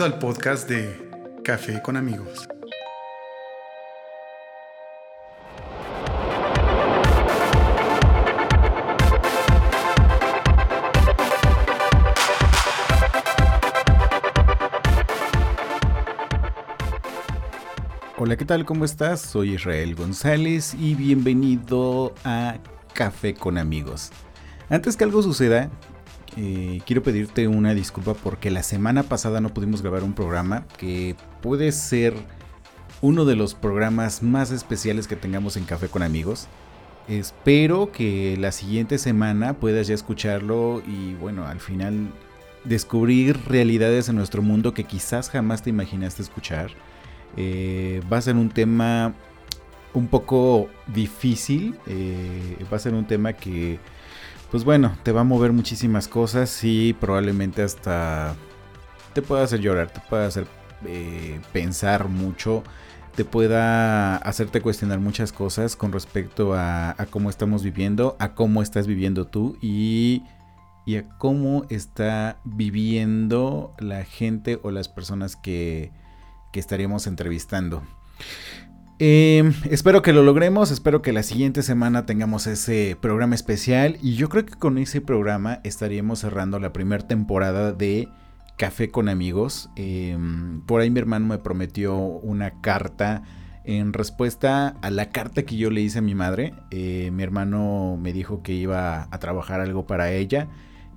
Al podcast de Café con amigos. Hola, ¿qué tal? ¿Cómo estás? Soy Israel González y bienvenido a Café con amigos. Antes que algo suceda, eh, quiero pedirte una disculpa porque la semana pasada no pudimos grabar un programa que puede ser uno de los programas más especiales que tengamos en Café con amigos. Espero que la siguiente semana puedas ya escucharlo y bueno, al final descubrir realidades en nuestro mundo que quizás jamás te imaginaste escuchar. Eh, va a ser un tema un poco difícil, eh, va a ser un tema que pues bueno, te va a mover muchísimas cosas y probablemente hasta te pueda hacer llorar, te pueda hacer eh, pensar mucho, te pueda hacerte cuestionar muchas cosas con respecto a, cómo estamos viviendo, a cómo estás viviendo tú y, a cómo está viviendo la gente o las personas que, que estaríamos entrevistando. Em, espero que lo logremos, espero que la siguiente semana tengamos ese programa especial y yo creo que con ese programa estaríamos cerrando la primera temporada de Café con amigos. Em, por ahí mi hermano me prometió una carta en respuesta a la carta que yo le hice a mi madre. Eh, mi hermano me dijo que iba a trabajar algo para ella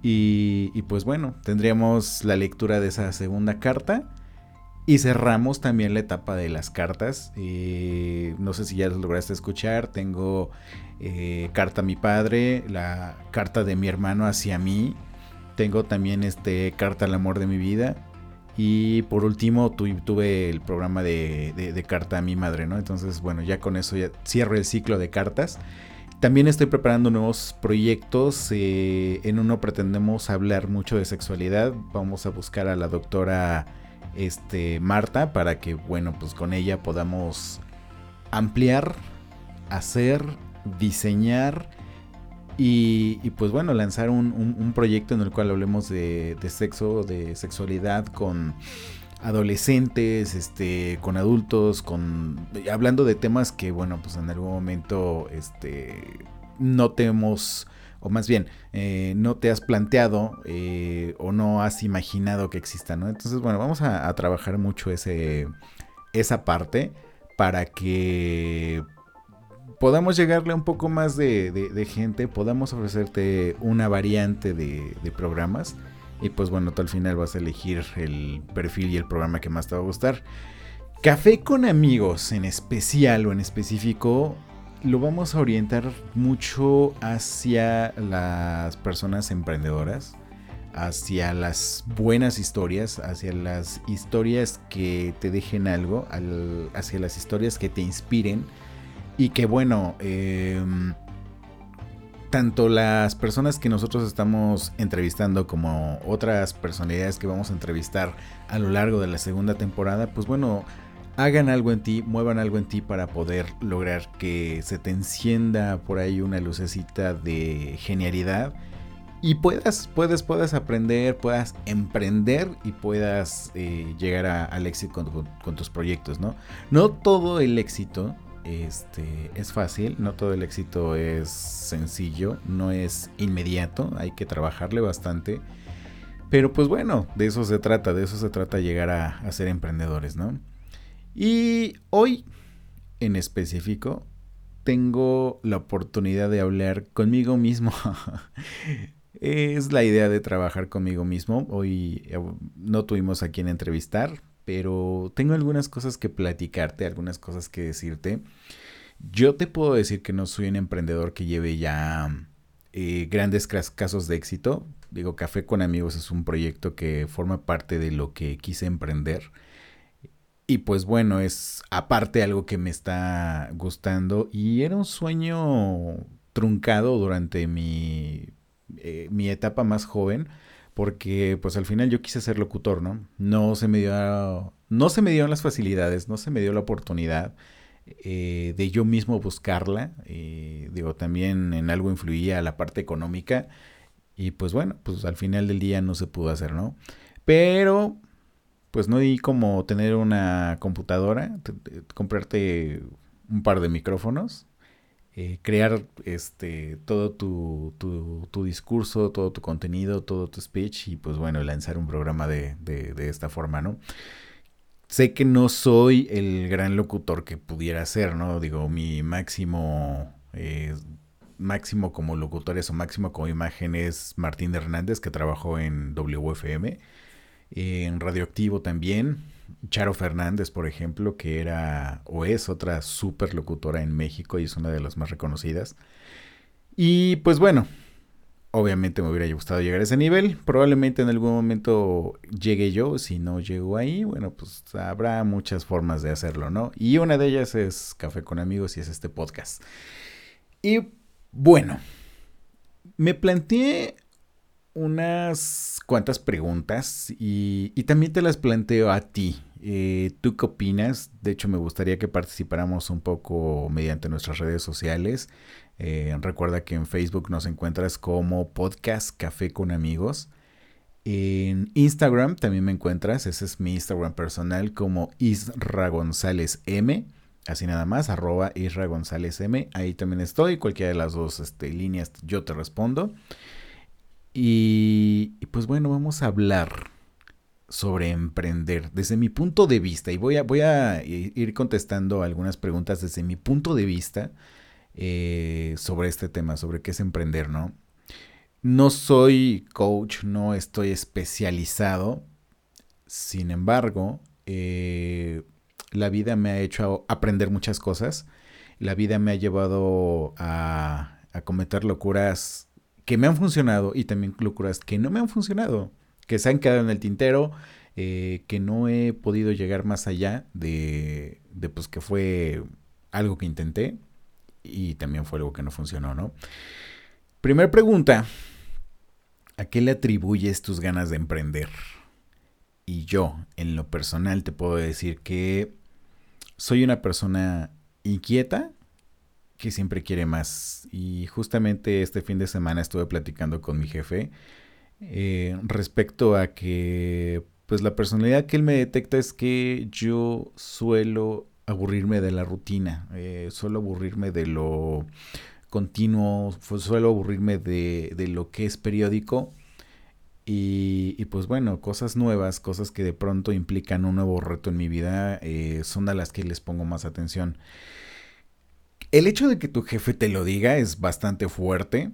y, y pues bueno, tendríamos la lectura de esa segunda carta. Y cerramos también la etapa de las cartas. Eh, no sé si ya lo lograste escuchar. Tengo eh, carta a mi padre, la carta de mi hermano hacia mí. Tengo también este carta al amor de mi vida. Y por último tuve el programa de, carta a mi madre, ¿no? Entonces, bueno, ya con eso ya cierro el ciclo de cartas. También estoy preparando nuevos proyectos. Eh, en uno pretendemos hablar mucho de sexualidad. Vamos a buscar a la doctora este, Marta para que, bueno, pues con ella podamos ampliar, hacer, diseñar y, pues bueno, lanzar un, proyecto en el cual hablemos de, sexo, de sexualidad con adolescentes, este, con adultos, con hablando de temas que bueno, pues en algún momento este no tenemos o más bien, eh, no te has planteado eh, o no has imaginado que exista, ¿no? Entonces, bueno, vamos a, trabajar mucho ese, esa parte para que podamos llegarle a un poco más de, gente, podamos ofrecerte una variante de, de, programas. Y pues bueno, tú al final vas a elegir el perfil y el programa que más te va a gustar. Café con amigos en especial o en específico lo vamos a orientar mucho hacia las personas emprendedoras, hacia las buenas historias, hacia las historias que te dejen algo, hacia las historias que te inspiren. Y que bueno, em, tanto las personas que nosotros estamos entrevistando como otras personalidades que vamos a entrevistar a lo largo de la segunda temporada, pues bueno, hagan algo en ti, muevan algo en ti para poder lograr que se te encienda por ahí una lucecita de genialidad y puedas, puedes, puedas aprender, puedas emprender y puedas eh, llegar al éxito con, tus proyectos, ¿no? No todo el éxito este, es fácil, no todo el éxito es sencillo, no es inmediato, hay que trabajarle bastante. Pero pues bueno, de eso se trata, de eso se trata llegar a, a ser emprendedores, ¿no? Y hoy, en específico, tengo la oportunidad de hablar conmigo mismo. es la idea de trabajar conmigo mismo. Hoy eh, no tuvimos a quien entrevistar, pero tengo algunas cosas que platicarte, algunas cosas que decirte. Yo te puedo decir que no soy un emprendedor que lleve ya eh, grandes casos de éxito. Digo, Café con Amigos es un proyecto que forma parte de lo que quise emprender. Y pues bueno, es aparte algo que me está gustando y era un sueño truncado durante mi, eh, mi etapa más joven porque pues al final yo quise ser locutor, ¿no? No se me dio, no se me dieron las facilidades, no se me dio la oportunidad eh, de yo mismo buscarla. Eh, digo, también en algo influía la parte económica y pues bueno, pues al final del día no se pudo hacer, ¿no? Pero pues no hay como tener una computadora, comprarte un par de micrófonos, eh, crear este todo tu, tu, discurso, todo tu contenido, todo tu speech y pues bueno, lanzar un programa de, de, esta forma, ¿no? Sé que no soy el gran locutor que pudiera ser, ¿no? Digo, mi máximo, eh, máximo como locutores o máximo como imagen es Martín Hernández, que trabajó en WFM en Radioactivo también. Charo Fernández, por ejemplo, que era o es otra super locutora en México y es una de las más reconocidas. Y pues bueno, obviamente me hubiera gustado llegar a ese nivel. Probablemente en algún momento llegue yo. Si no llego ahí, bueno, pues habrá muchas formas de hacerlo, ¿no? Y una de ellas es Café con Amigos y es este podcast. Y bueno, me planteé unas cuantas preguntas y, también te las planteo a ti. Eh, ¿Tú qué opinas? De hecho, me gustaría que participáramos un poco mediante nuestras redes sociales. Eh, recuerda que en Facebook nos encuentras como Podcast Café con Amigos. En Instagram también me encuentras, ese es mi Instagram personal como Isra González M. Así nada más, arroba Isra González M. Ahí también estoy, cualquiera de las dos este, líneas yo te respondo. Y, pues bueno, vamos a hablar sobre emprender desde mi punto de vista. Y voy a, voy a ir contestando algunas preguntas desde mi punto de vista eh, sobre este tema, sobre qué es emprender, ¿no? No soy coach, no estoy especializado. Sin embargo, eh, la vida me ha hecho aprender muchas cosas. La vida me ha llevado a, a cometer locuras que me han funcionado y también locuras que no me han funcionado, que se han quedado en el tintero, eh, que no he podido llegar más allá de, de, pues que fue algo que intenté y también fue algo que no funcionó, ¿no? Primera pregunta, ¿a qué le atribuyes tus ganas de emprender? Y yo, en lo personal, te puedo decir que soy una persona inquieta, que siempre quiere más. Y justamente este fin de semana estuve platicando con mi jefe eh, respecto a que, pues la personalidad que él me detecta es que yo suelo aburrirme de la rutina, eh, suelo aburrirme de lo continuo, suelo aburrirme de, de lo que es periódico. Y, pues bueno, cosas nuevas, cosas que de pronto implican un nuevo reto en mi vida, eh, son a las que les pongo más atención. El hecho de que tu jefe te lo diga es bastante fuerte,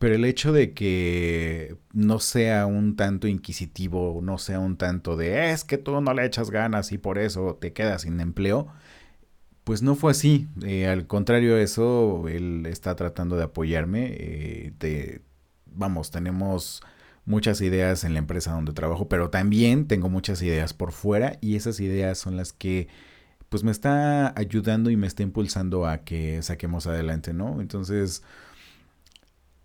pero el hecho de que no sea un tanto inquisitivo, no sea un tanto de es que tú no le echas ganas y por eso te quedas sin empleo, pues no fue así. Eh, al contrario de eso, él está tratando de apoyarme. Eh, vamos, tenemos muchas ideas en la empresa donde trabajo, pero también tengo muchas ideas por fuera y esas ideas son las que pues me está ayudando y me está impulsando a que saquemos adelante, ¿no? Entonces,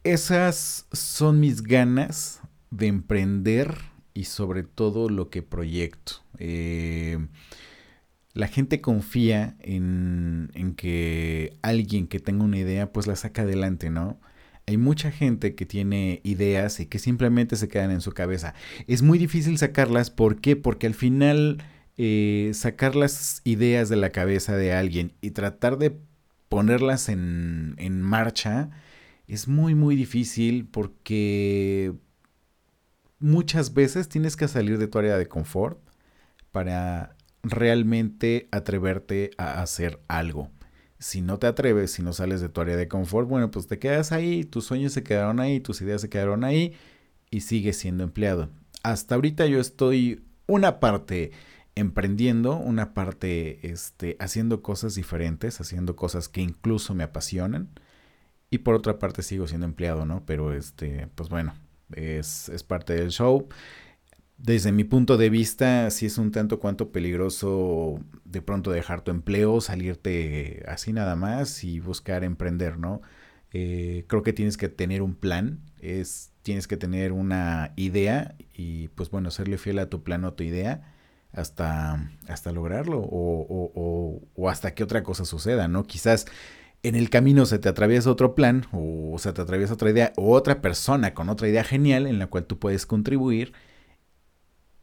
esas son mis ganas de emprender y sobre todo lo que proyecto. Eh, la gente confía en, en, que alguien que tenga una idea pues la saca adelante, ¿no? Hay mucha gente que tiene ideas y que simplemente se quedan en su cabeza. Es muy difícil sacarlas, ¿por qué? Porque al final eh, sacar las ideas de la cabeza de alguien y tratar de ponerlas en, en marcha es muy muy difícil porque muchas veces tienes que salir de tu área de confort para realmente atreverte a hacer algo. Si no te atreves, si no sales de tu área de confort, bueno, pues te quedas ahí, tus sueños se quedaron ahí, tus ideas se quedaron ahí y sigues siendo empleado. Hasta ahorita yo estoy una parte emprendiendo, una parte este, haciendo cosas diferentes, haciendo cosas que incluso me apasionan. Y por otra parte sigo siendo empleado, ¿no? Pero este, pues bueno, es, es parte del show. Desde mi punto de vista, sí es un tanto cuanto peligroso de pronto dejar tu empleo, salirte así nada más y buscar emprender, ¿no? Eh, creo que tienes que tener un plan, es, tienes que tener una idea y pues bueno, serle fiel a tu plan o a tu idea hasta, hasta lograrlo o, o, hasta que otra cosa suceda, ¿no? Quizás en el camino se te atraviesa otro plan o se te atraviesa otra idea o otra persona con otra idea genial en la cual tú puedes contribuir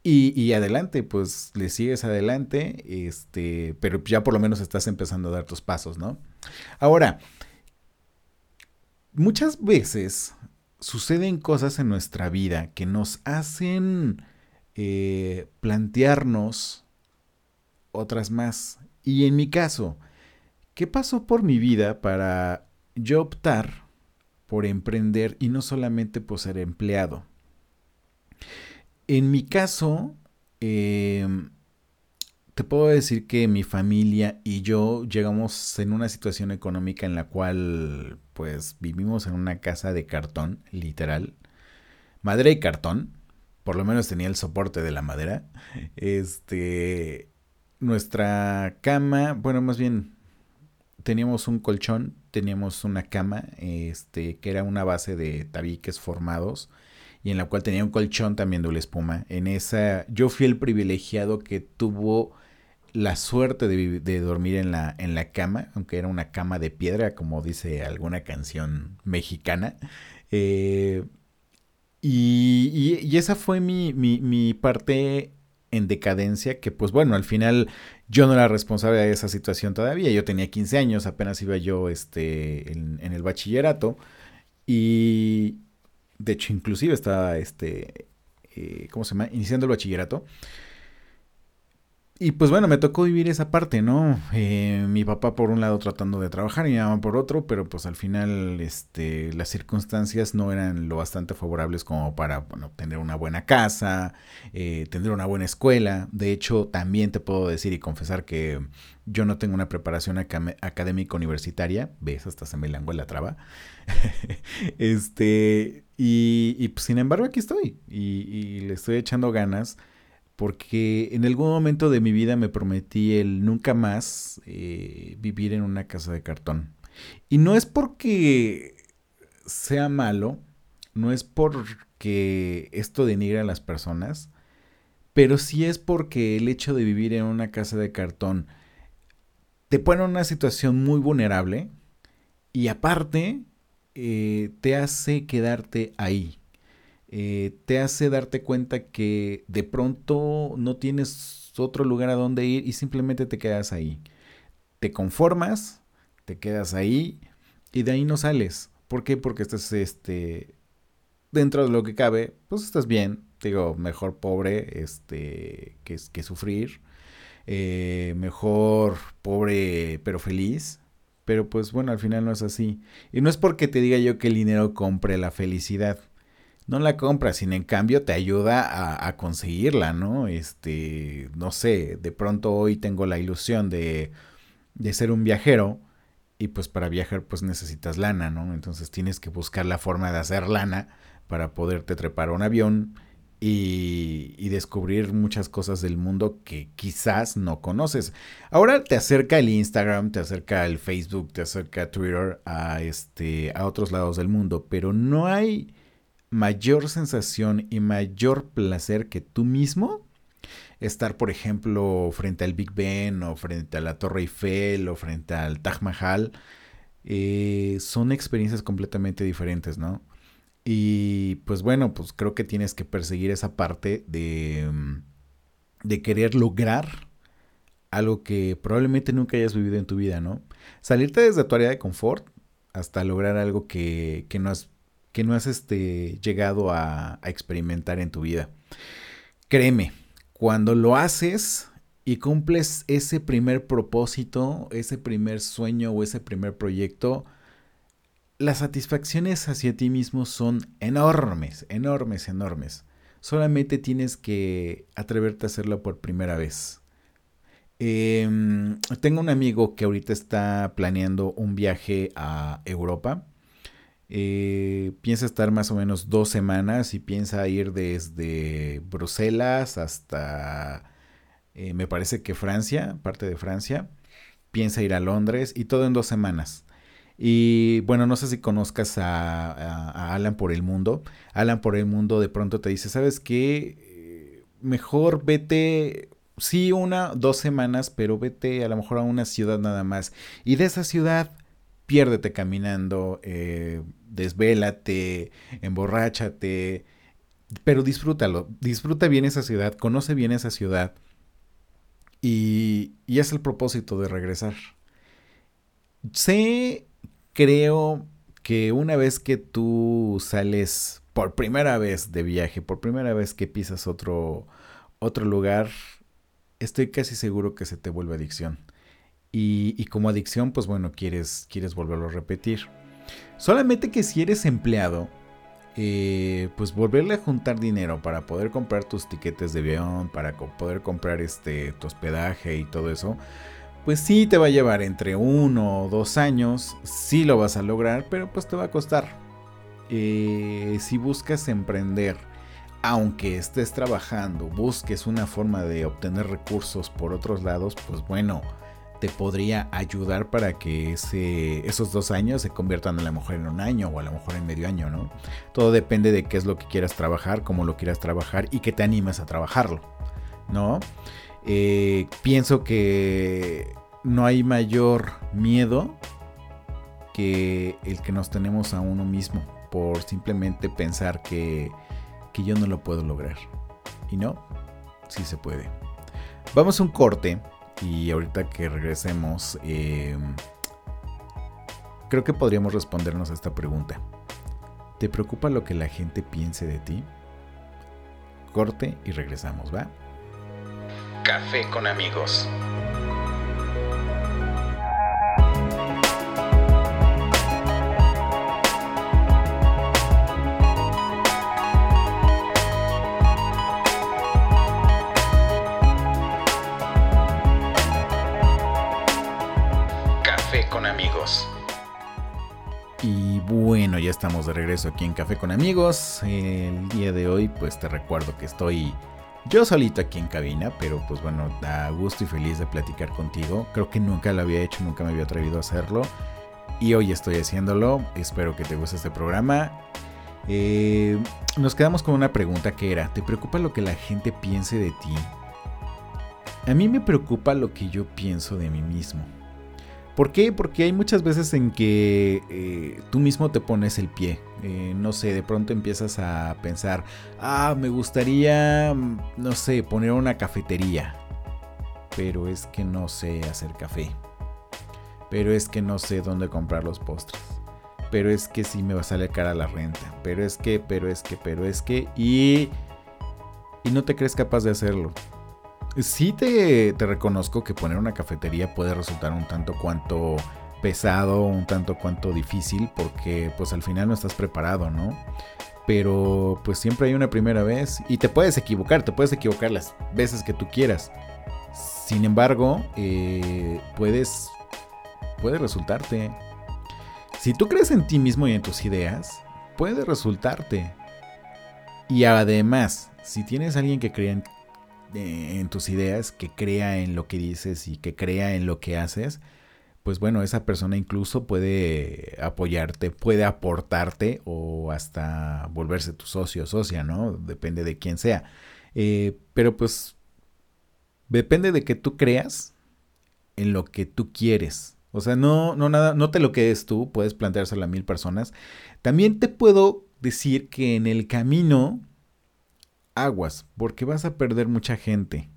Y, adelante, pues le sigues adelante, este, pero ya por lo menos estás empezando a dar tus pasos, ¿no? Ahora, muchas veces suceden cosas en nuestra vida que nos hacen eh, plantearnos otras más. Y en mi caso, ¿qué pasó por mi vida para yo optar por emprender y no solamente por ser empleado? En mi caso, em, te puedo decir que mi familia y yo llegamos en una situación económica en la cual pues vivimos en una casa de cartón, literal. Madera y cartón. Por lo menos tenía el soporte de la madera. Este. Nuestra cama. Bueno, más bien. Teníamos un colchón. Teníamos una cama. Este. Que era una base de tabiques formados y en la cual tenía un colchón también de espuma. En esa, yo fui el privilegiado que tuvo la suerte de, dormir en la, en la cama, aunque era una cama de piedra, como dice alguna canción mexicana. Eh, y, esa fue mi, mi, parte en decadencia, que pues bueno, al final yo no era responsable de esa situación todavía. Yo tenía 15 años, apenas iba yo este, en, en el bachillerato. Y, de hecho, inclusive estaba, este, eh, ¿cómo se llama? Iniciando el bachillerato. Y pues bueno, me tocó vivir esa parte, ¿no? Eh, mi papá por un lado tratando de trabajar y mi mamá por otro, pero pues al final este, las circunstancias no eran lo bastante favorables como para bueno, tener una buena casa, eh, tener una buena escuela. De hecho, también te puedo decir y confesar que yo no tengo una preparación académica universitaria. ¿Ves? Hasta se me langó la traba. este, y, pues, sin embargo aquí estoy y le estoy echando ganas porque en algún momento de mi vida me prometí el nunca más eh, vivir en una casa de cartón. Y no es porque sea malo, no es porque esto denigre a las personas, pero sí es porque el hecho de vivir en una casa de cartón te pone en una situación muy vulnerable y aparte eh, te hace quedarte ahí. Eh, te hace darte cuenta que de pronto no tienes otro lugar a donde ir y simplemente te quedas ahí. Te conformas, te quedas ahí y de ahí no sales. ¿Por qué? Porque estás este, dentro de lo que cabe, pues estás bien. Digo, mejor pobre este, que, que sufrir. Eh, mejor pobre pero feliz. Pero pues bueno, al final no es así. Y no es porque te diga yo que el dinero compre la felicidad no la compras, sino en cambio te ayuda a, conseguirla, ¿no? Este, no sé, de pronto hoy tengo la ilusión de, de ser un viajero y pues para viajar pues necesitas lana, ¿no? Entonces tienes que buscar la forma de hacer lana para poderte trepar a un avión y, y, descubrir muchas cosas del mundo que quizás no conoces. Ahora te acerca el Instagram, te acerca el Facebook, te acerca Twitter a, este, a otros lados del mundo, pero no hay mayor sensación y mayor placer que tú mismo estar, por ejemplo, frente al Big Ben o frente a la Torre Eiffel o frente al Taj Mahal. Eh, son experiencias completamente diferentes, ¿no? Y pues bueno, pues creo que tienes que perseguir esa parte de, mm, de querer lograr algo que probablemente nunca hayas vivido en tu vida, ¿no? Salirte desde tu área de confort hasta lograr algo que, que no has que no has este, llegado a, experimentar en tu vida. Créeme, cuando lo haces y cumples ese primer propósito, ese primer sueño o ese primer proyecto, las satisfacciones hacia ti mismo son enormes, enormes, enormes. Solamente tienes que atreverte a hacerlo por primera vez. Em, tengo un amigo que ahorita está planeando un viaje a Europa eh, piensa estar más o menos dos semanas y piensa ir desde Bruselas hasta, eh, me parece que Francia, parte de Francia. Piensa ir a Londres y todo en dos semanas. Y bueno, no sé si conozcas a, Alan por el mundo. Alan por el mundo de pronto te dice, ¿sabes qué? Mejor vete, sí, una, dos semanas, pero vete a lo mejor a una ciudad nada más. Y de esa ciudad piérdete caminando, eh, desvélate, emborráchate, pero disfrútalo, disfruta bien esa ciudad, conoce bien esa ciudad y, y es el propósito de regresar. Sé, creo que una vez que tú sales por primera vez de viaje, por primera vez que pisas otro, otro lugar, estoy casi seguro que se te vuelve adicción. Y, y, como adicción, pues bueno, quieres, quieres volverlo a repetir. Solamente que si eres empleado, eh, pues volverle a juntar dinero para poder comprar tus tiquetes de avión, para poder comprar este, tu hospedaje y todo eso, pues sí te va a llevar entre uno o dos años, sí lo vas a lograr, pero pues te va a costar. Eh, si buscas emprender, aunque estés trabajando, busques una forma de obtener recursos por otros lados, pues bueno, te podría ayudar para que esos dos años se conviertan a lo mejor en un año o a lo mejor en medio año, ¿no? Todo depende de qué es lo que quieras trabajar, cómo lo quieras trabajar y que te animes a trabajarlo, ¿no? Eh, pienso que no hay mayor miedo que el que nos tenemos a uno mismo por simplemente pensar que, que yo no lo puedo lograr. Y no, sí se puede. Vamos a un corte y ahorita que regresemos, em, creo que podríamos respondernos a esta pregunta. ¿Te preocupa lo que la gente piense de ti? Corte y regresamos, ¿va? Café con amigos. De regreso aquí en Café con amigos. El día de hoy pues te recuerdo que estoy yo solito aquí en cabina, pero pues bueno, da gusto y feliz de platicar contigo. Creo que nunca lo había hecho, nunca me había atrevido a hacerlo. Y hoy estoy haciéndolo. Espero que te guste este programa. Eh, nos quedamos con una pregunta que era, ¿te preocupa lo que la gente piense de ti? A mí me preocupa lo que yo pienso de mí mismo. ¿Por qué? Porque hay muchas veces en que eh, tú mismo te pones el pie. Eh, no sé, de pronto empiezas a pensar, ah, me gustaría, mm, no sé, poner una cafetería. Pero es que no sé hacer café. Pero es que no sé dónde comprar los postres. Pero es que sí me va a salir cara la renta. Pero es que, pero es que, pero es que. Y. Y no te crees capaz de hacerlo. Sí te, reconozco que poner una cafetería puede resultar un tanto cuanto pesado, un tanto cuanto difícil, porque pues al final no estás preparado, ¿no? Pero pues siempre hay una primera vez y te puedes equivocar, te puedes equivocar las veces que tú quieras. Sin embargo, eh, puedes, puede resultarte. Si tú crees en ti mismo y en tus ideas, puede resultarte. Y además, si tienes alguien que cree en en tus ideas, que crea en lo que dices y que crea en lo que haces, pues bueno, esa persona incluso puede apoyarte, puede aportarte o hasta volverse tu socio o socia, ¿no? Depende de quién sea. Eh, pero pues depende de que tú creas en lo que tú quieres. O sea, no, no, nada, no te lo quedes tú, puedes planteárselo a mil personas. También te puedo decir que en el camino aguas, porque vas a perder mucha gente.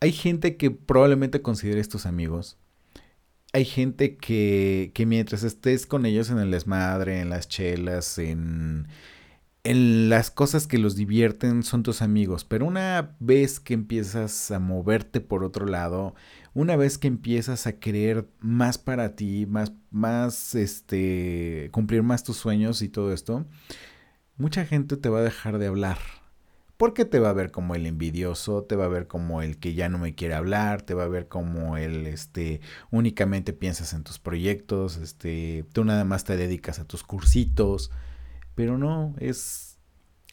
Hay gente que probablemente consideres tus amigos. Hay gente que, que mientras estés con ellos en el desmadre, en las chelas, en, en las cosas que los divierten, son tus amigos. Pero una vez que empiezas a moverte por otro lado, una vez que empiezas a querer más para ti, más, más, este, cumplir más tus sueños y todo esto, mucha gente te va a dejar de hablar porque te va a ver como el envidioso, te va a ver como el que ya no me quiere hablar, te va a ver como el este únicamente piensas en tus proyectos, este tú nada más te dedicas a tus cursitos, pero no es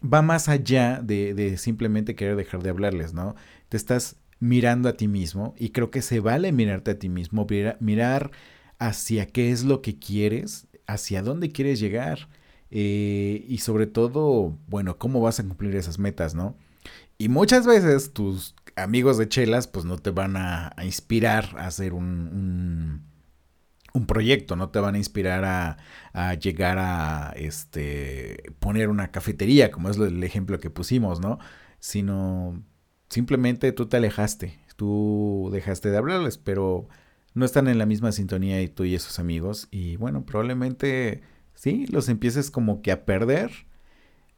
va más allá de, de simplemente querer dejar de hablarles, ¿no? Te estás mirando a ti mismo y creo que se vale mirarte a ti mismo, mirar hacia qué es lo que quieres, hacia dónde quieres llegar eh, y sobre todo, bueno, cómo vas a cumplir esas metas, ¿no? Y muchas veces tus amigos de chelas pues no te van a, inspirar a hacer un, un proyecto, no te van a inspirar a, a, llegar a este, poner una cafetería, como es el ejemplo que pusimos, ¿no? Sino simplemente tú te alejaste, tú dejaste de hablarles, pero no están en la misma sintonía y tú y esos amigos, y bueno, probablemente sí, los empieces como que a perder,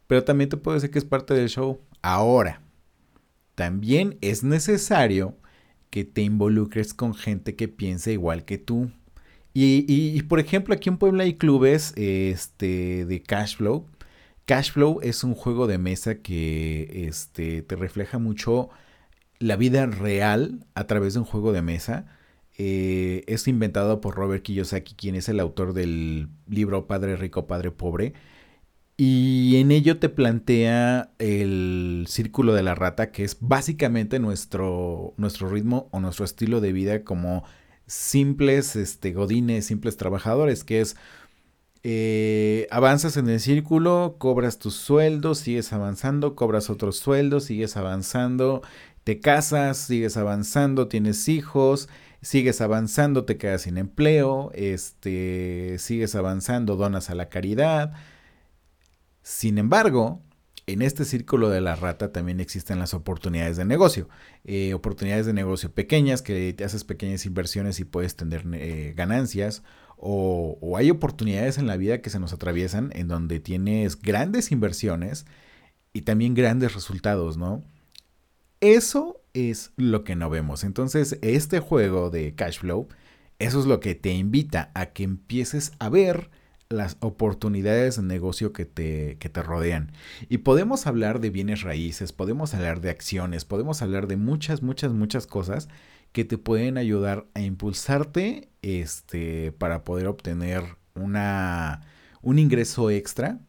pero también te puedo decir que es parte del show. Ahora, también es necesario que te involucres con gente que piense igual que tú. Y, por ejemplo, aquí en Puebla hay clubes este, de Cashflow. Cashflow es un juego de mesa que este, te refleja mucho la vida real a través de un juego de mesa. Eh, es inventado por Robert Kiyosaki, quien es el autor del libro Padre Rico, Padre Pobre. Y en ello te plantea el círculo de la rata, que es básicamente nuestro, nuestro ritmo o nuestro estilo de vida como simples este, godines, simples trabajadores, que es eh, avanzas en el círculo, cobras tus sueldos, sigues avanzando, cobras otros sueldos, sigues avanzando, te casas, sigues avanzando, tienes hijos, sigues avanzando, te quedas sin empleo, este, sigues avanzando, donas a la caridad sin embargo, en este círculo de la rata también existen las oportunidades de negocio. Eh, oportunidades de negocio pequeñas que te haces pequeñas inversiones y puedes tener eh, ganancias. O, o, hay oportunidades en la vida que se nos atraviesan en donde tienes grandes inversiones y también grandes resultados, ¿no? Eso es lo que no vemos. Entonces, este juego de cash flow, eso es lo que te invita a que empieces a ver las oportunidades de negocio que te, que te rodean. Y podemos hablar de bienes raíces, podemos hablar de acciones, podemos hablar de muchas, muchas, muchas cosas que te pueden ayudar a impulsarte este, para poder obtener una, un ingreso extra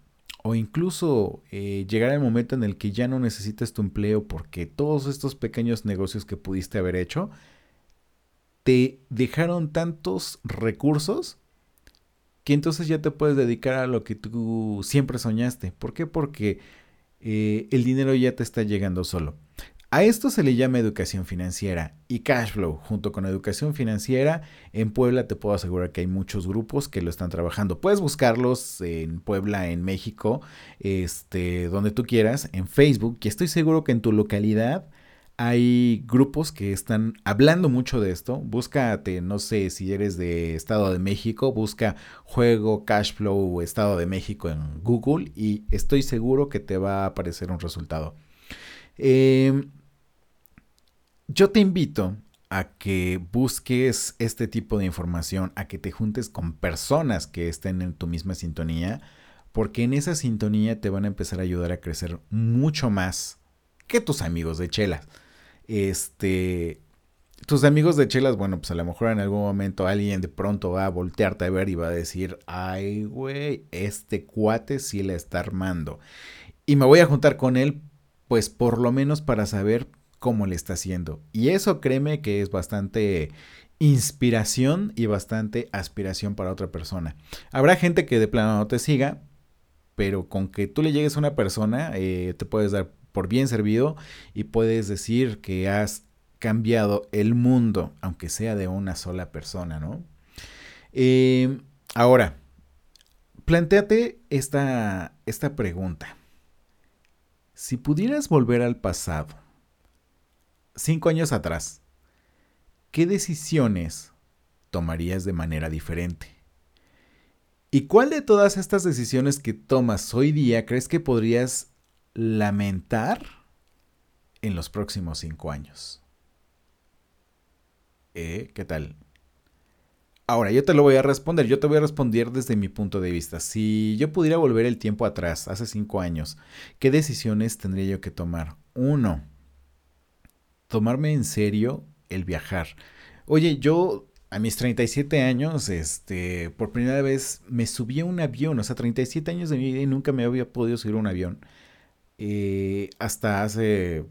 o incluso eh, llegar al momento en el que ya no necesites tu empleo porque todos estos pequeños negocios que pudiste haber hecho te dejaron tantos recursos que entonces ya te puedes dedicar a lo que tú siempre soñaste. ¿Por qué? Porque eh, el dinero ya te está llegando solo. A esto se le llama educación financiera y cash flow. Junto con educación financiera, en Puebla te puedo asegurar que hay muchos grupos que lo están trabajando. Puedes buscarlos en Puebla, en México, este, donde tú quieras, en Facebook, y estoy seguro que en tu localidad hay grupos que están hablando mucho de esto. Búscate, no sé si eres de Estado de México, busca juego Cashflow Estado de México en Google y estoy seguro que te va a aparecer un resultado. Em, yo te invito a que busques este tipo de información, a que te juntes con personas que estén en tu misma sintonía, porque en esa sintonía te van a empezar a ayudar a crecer mucho más que tus amigos de chela. Este, tus amigos de chelas, bueno, pues a lo mejor en algún momento alguien de pronto va a voltearte a ver y va a decir, ay, güey, este cuate sí le está armando. Y me voy a juntar con él, pues por lo menos para saber cómo le está haciendo. Y eso créeme que es bastante inspiración y bastante aspiración para otra persona. Habrá gente que de plano no te siga, pero con que tú le llegues a una persona, eh, te puedes dar por bien servido y puedes decir que has cambiado el mundo, aunque sea de una sola persona, ¿no? Eh, ahora, planteate esta, esta pregunta. Si pudieras volver al pasado, cinco años atrás, ¿qué decisiones tomarías de manera diferente? ¿Y cuál de todas estas decisiones que tomas hoy día crees que podrías lamentar en los próximos cinco años? ¿Eh? ¿Qué tal? Ahora, yo te lo voy a responder, yo te voy a responder desde mi punto de vista. Si yo pudiera volver el tiempo atrás, hace cinco años, ¿qué decisiones tendría yo que tomar? Uno, tomarme en serio el viajar. Oye, yo a mis 37 años, este, por primera vez me subí a un avión, o sea, 37 años de mi vida y nunca me había podido subir a un avión. Eh, hasta hace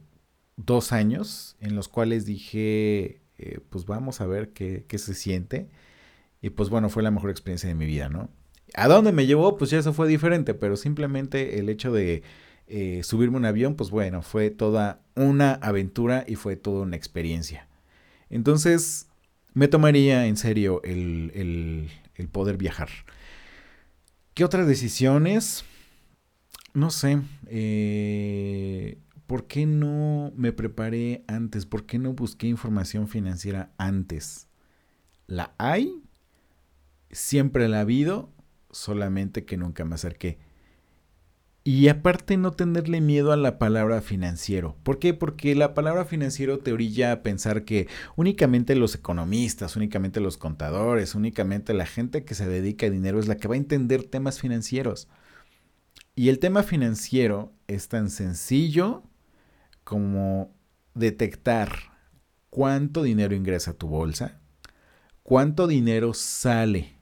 dos años en los cuales dije, eh, pues vamos a ver qué, se siente. Y pues bueno, fue la mejor experiencia de mi vida, ¿no? ¿A dónde me llevó? Pues ya eso fue diferente, pero simplemente el hecho de eh, subirme un avión, pues bueno, fue toda una aventura y fue toda una experiencia. Entonces, me tomaría en serio el, el poder viajar. ¿Qué otras decisiones? No sé. Eh, ¿Por qué no me preparé antes? ¿Por qué no busqué información financiera antes? ¿La hay? Siempre la ha habido, solamente que nunca me acerqué. Y aparte no tenerle miedo a la palabra financiero. ¿Por qué? Porque la palabra financiero te orilla a pensar que únicamente los economistas, únicamente los contadores, únicamente la gente que se dedica a dinero es la que va a entender temas financieros. Y el tema financiero es tan sencillo como detectar cuánto dinero ingresa a tu bolsa, cuánto dinero sale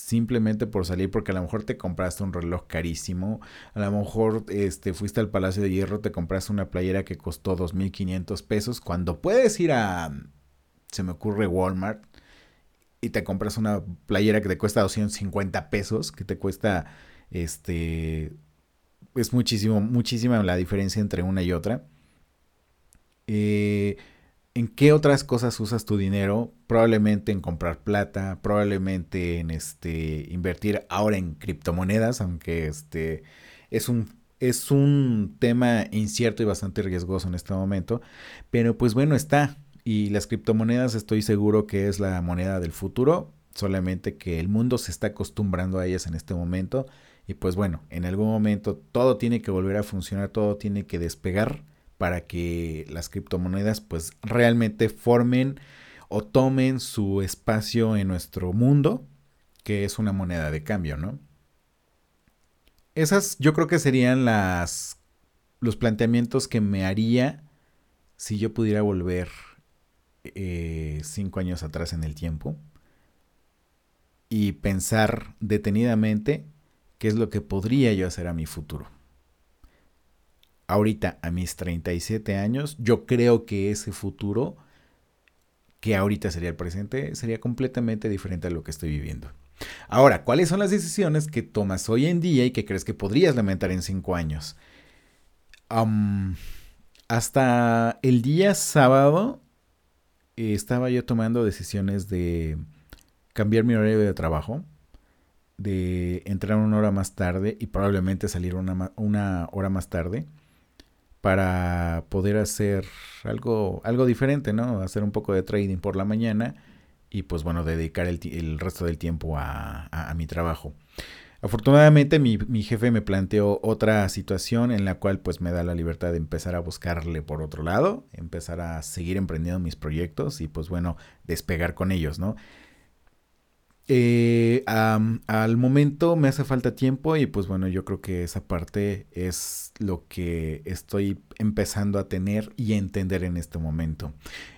simplemente por salir, porque a lo mejor te compraste un reloj carísimo, a lo mejor este, fuiste al Palacio de Hierro, te compraste una playera que costó 2.500 pesos, cuando puedes ir a, se me ocurre, Walmart, y te compras una playera que te cuesta 250 pesos, que te cuesta, este, es muchísimo, muchísima la diferencia entre una y otra. Eh, ¿En qué otras cosas usas tu dinero? Probablemente en comprar plata, probablemente en este invertir ahora en criptomonedas, aunque este es un es un tema incierto y bastante riesgoso en este momento, pero pues bueno, está. Y las criptomonedas estoy seguro que es la moneda del futuro, solamente que el mundo se está acostumbrando a ellas en este momento. Y pues bueno, en algún momento todo tiene que volver a funcionar, todo tiene que despegar para que las criptomonedas pues realmente formen o tomen su espacio en nuestro mundo, que es una moneda de cambio, ¿no? Esas yo creo que serían las los planteamientos que me haría si yo pudiera volver eh, cinco años atrás en el tiempo y pensar detenidamente qué es lo que podría yo hacer a mi futuro ahorita a mis 37 años, yo creo que ese futuro, que ahorita sería el presente, sería completamente diferente a lo que estoy viviendo. Ahora, ¿cuáles son las decisiones que tomas hoy en día y que crees que podrías lamentar en 5 años? hasta el día sábado eh, estaba yo tomando decisiones de cambiar mi horario de trabajo, de entrar una hora más tarde y probablemente salir una, una hora más tarde para poder hacer algo, algo diferente, ¿no? Hacer un poco de trading por la mañana y pues bueno, dedicar el, resto del tiempo a, mi trabajo. Afortunadamente mi, mi, jefe me planteó otra situación en la cual pues me da la libertad de empezar a buscarle por otro lado, empezar a seguir emprendiendo mis proyectos y pues bueno, despegar con ellos, ¿no? Eh, al momento me hace falta tiempo y pues bueno, yo creo que esa parte es lo que estoy empezando a tener y entender en este momento.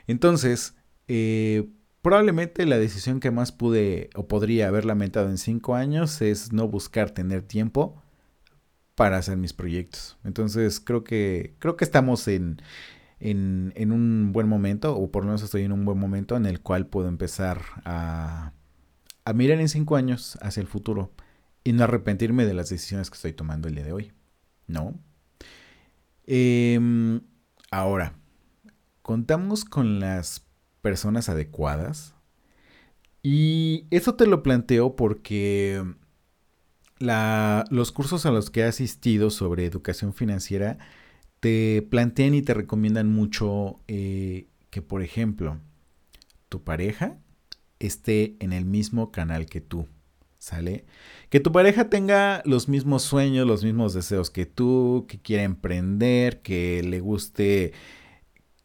Entonces, eh, probablemente la decisión que más pude o podría haber lamentado en cinco años es no buscar tener tiempo para hacer mis proyectos. Entonces, creo que, creo que estamos en, en, en un buen momento, o por lo menos estoy en un buen momento en el cual puedo empezar a a mirar en cinco años hacia el futuro y no arrepentirme de las decisiones que estoy tomando el día de hoy. ¿No? Em, ahora, contamos con las personas adecuadas. Y eso te lo planteo porque los cursos a los que he asistido sobre educación financiera te plantean y te recomiendan mucho eh, que, por ejemplo, tu pareja esté en el mismo canal que tú. ¿Sale? Que tu pareja tenga los mismos sueños, los mismos deseos que tú, que quiera emprender, que le guste,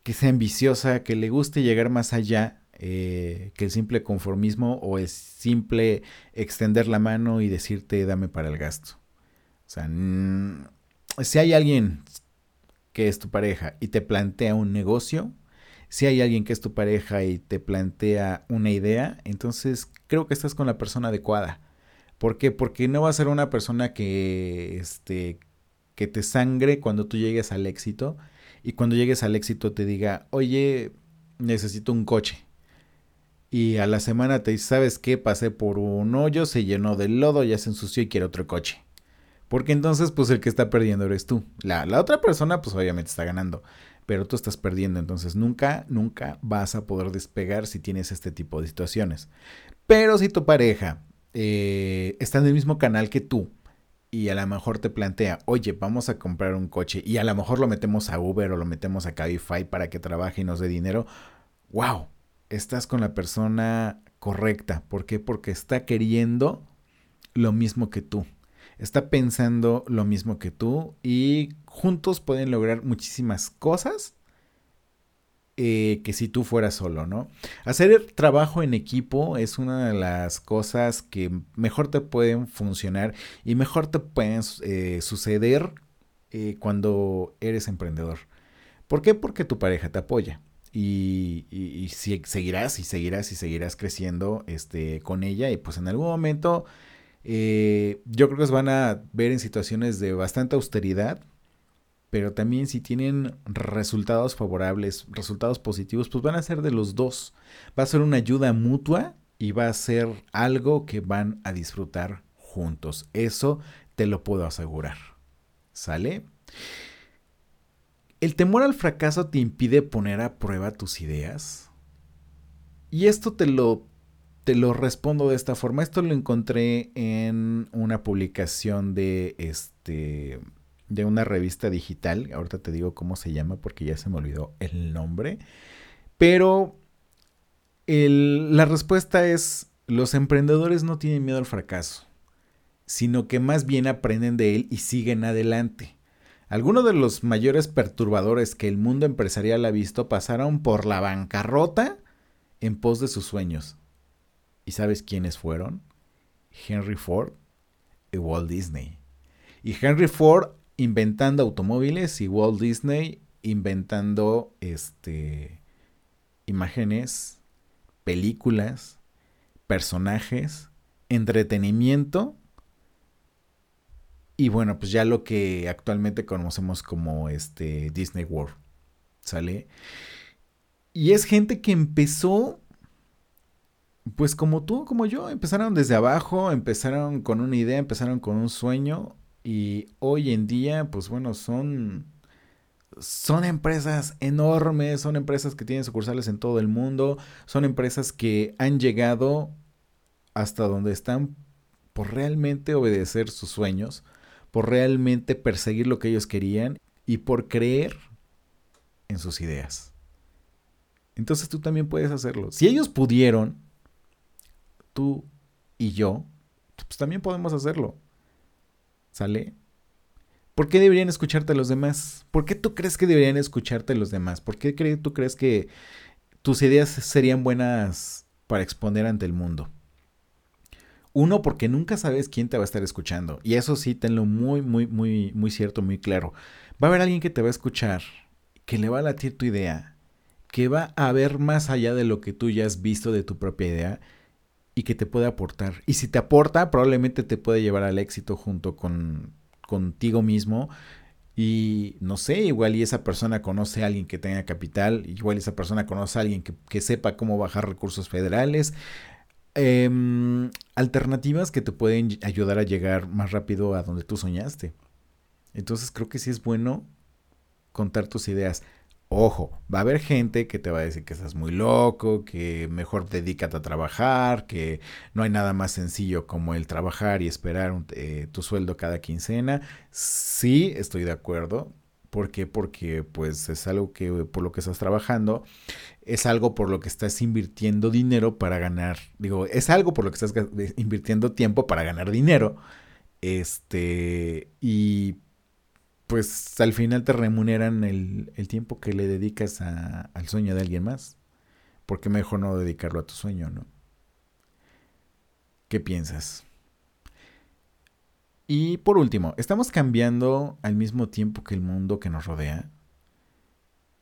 que sea ambiciosa, que le guste llegar más allá eh, que el simple conformismo o el simple extender la mano y decirte dame para el gasto. O sea, si hay alguien que es tu pareja y te plantea un negocio, si hay alguien que es tu pareja y te plantea una idea, entonces creo que estás con la persona adecuada. ¿Por qué? Porque no va a ser una persona que, este, que te sangre cuando tú llegues al éxito y cuando llegues al éxito te diga, oye, necesito un coche. Y a la semana te dice, ¿sabes qué? Pasé por un hoyo, se llenó de lodo, ya se ensució y quiere otro coche. Porque entonces, pues el que está perdiendo eres tú. La, la otra persona, pues obviamente está ganando. Pero tú estás perdiendo. Entonces nunca, nunca vas a poder despegar si tienes este tipo de situaciones. Pero si tu pareja eh, está en el mismo canal que tú y a lo mejor te plantea, oye, vamos a comprar un coche y a lo mejor lo metemos a Uber o lo metemos a Cabify para que trabaje y nos dé dinero, wow, estás con la persona correcta. ¿Por qué? Porque está queriendo lo mismo que tú. Está pensando lo mismo que tú y juntos pueden lograr muchísimas cosas eh, que si tú fueras solo, ¿no? Hacer trabajo en equipo es una de las cosas que mejor te pueden funcionar y mejor te pueden eh, suceder eh, cuando eres emprendedor. ¿Por qué? Porque tu pareja te apoya. Y, seguirás y seguirás y seguirás creciendo este, con ella y pues en algún momento yo creo que se van a ver en situaciones de bastante austeridad pero también si tienen resultados favorables, resultados positivos, pues van a ser de los dos. Va a ser una ayuda mutua y va a ser algo que van a disfrutar juntos. Eso te lo puedo asegurar. ¿Sale? El temor al fracaso te impide poner a prueba tus ideas. Y esto te lo, te lo respondo de esta forma. Esto lo encontré en una publicación de este de una revista digital. Ahorita te digo cómo se llama porque ya se me olvidó el nombre. Pero la respuesta es, los emprendedores no tienen miedo al fracaso, sino que más bien aprenden de él y siguen adelante. Algunos de los mayores perturbadores que el mundo empresarial ha visto pasaron por la bancarrota en pos de sus sueños. ¿Y sabes quiénes fueron? Henry Ford y Walt Disney. Y Henry Ford inventando automóviles y Walt Disney inventando este imágenes, películas, personajes, entretenimiento y bueno, pues ya lo que actualmente conocemos como este Disney World. ¿Sale? Y es gente que empezó pues como tú, como yo, empezaron desde abajo, empezaron con una idea, empezaron con un sueño y hoy en día, pues bueno, son, son empresas enormes, son empresas que tienen sucursales en todo el mundo, son empresas que han llegado hasta donde están por realmente obedecer sus sueños, por realmente perseguir lo que ellos querían y por creer en sus ideas. Entonces tú también puedes hacerlo. Si ellos pudieron, tú y yo, pues también podemos hacerlo. ¿Sale? ¿Por qué deberían escucharte los demás? ¿Por qué tú crees que deberían escucharte los demás? ¿Por qué tú crees que tus ideas serían buenas para exponer ante el mundo? Uno, porque nunca sabes quién te va a estar escuchando. Y eso sí, tenlo muy, muy, muy, muy cierto, muy claro. Va a haber alguien que te va a escuchar, que le va a latir tu idea, que va a ver más allá de lo que tú ya has visto de tu propia idea y que te puede aportar. Y si te aporta, probablemente te puede llevar al éxito junto con contigo mismo. Y no sé, igual y esa persona conoce a alguien que tenga capital, igual esa persona conoce a alguien que, sepa cómo bajar recursos federales. Em, alternativas que te pueden ayudar a llegar más rápido a donde tú soñaste. Entonces creo que sí es bueno contar tus ideas. Ojo, va a haber gente que te va a decir que estás muy loco, que mejor dedícate a trabajar, que no hay nada más sencillo como el trabajar y esperar eh, tu sueldo cada quincena. Sí, estoy de acuerdo. ¿Por qué? Porque pues es algo que por lo que estás trabajando, es algo por lo que estás invirtiendo dinero para ganar, digo, es algo por lo que estás invirtiendo tiempo para ganar dinero. Este, y pues al final te remuneran el, tiempo que le dedicas al sueño de alguien más. Porque mejor no dedicarlo a tu sueño, ¿no? ¿Qué piensas? Y por último, ¿estamos cambiando al mismo tiempo que el mundo que nos rodea?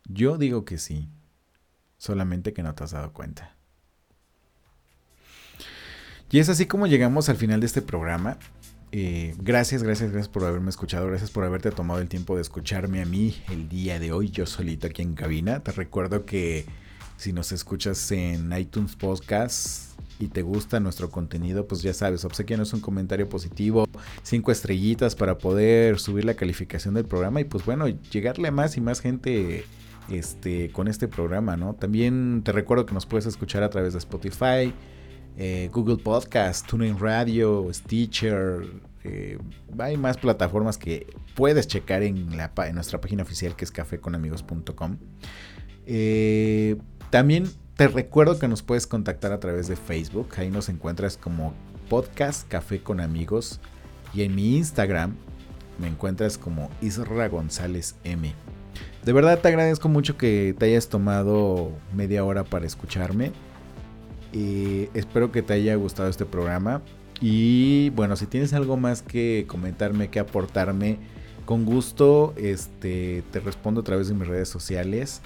Yo digo que sí, solamente que no te has dado cuenta. Y es así como llegamos al final de este programa. Eh, gracias, gracias, gracias por haberme escuchado. Gracias por haberte tomado el tiempo de escucharme a mí el día de hoy, yo solito aquí en cabina. Te recuerdo que si nos escuchas en iTunes Podcast y te gusta nuestro contenido, pues ya sabes, obsequianos un comentario positivo, cinco estrellitas para poder subir la calificación del programa y pues bueno, llegarle a más y más gente este, con este programa, ¿no? También te recuerdo que nos puedes escuchar a través de Spotify, eh, Google Podcast, TuneIn Radio, Stitcher. Eh, hay más plataformas que puedes checar en, nuestra página oficial que es cafeconamigos.com. Eh, también te recuerdo que nos puedes contactar a través de Facebook. Ahí nos encuentras como Podcast Café con Amigos. Y en mi Instagram me encuentras como Isra González M. De verdad te agradezco mucho que te hayas tomado media hora para escucharme. Espero que te haya gustado este programa. Y bueno, si tienes algo más que comentarme, que aportarme, con gusto este, te respondo a través de mis redes sociales.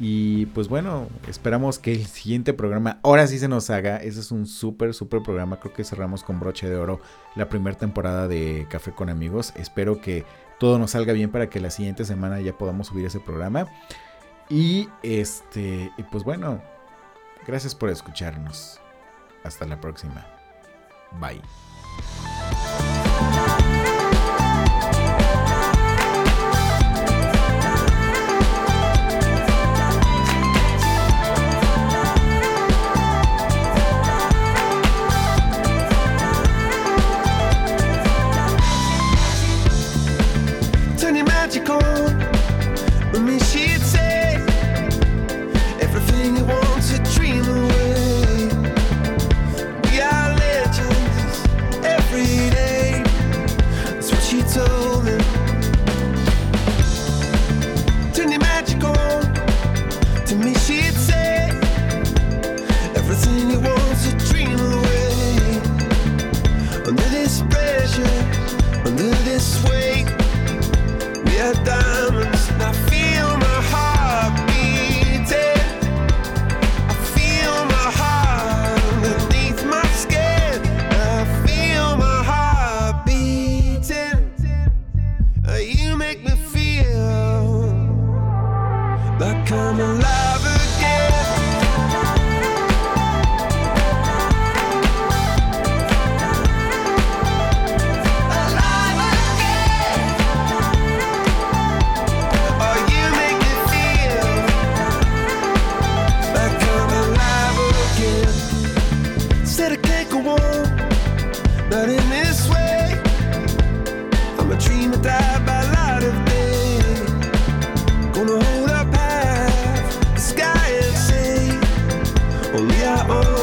Y pues bueno, esperamos que el siguiente programa ahora sí se nos haga. Ese es un súper, súper programa. Creo que cerramos con broche de oro la primera temporada de Café con Amigos. Espero que todo nos salga bien para que la siguiente semana ya podamos subir ese programa. Y este, y pues bueno, gracias por escucharnos. Hasta la próxima. Bye. oh.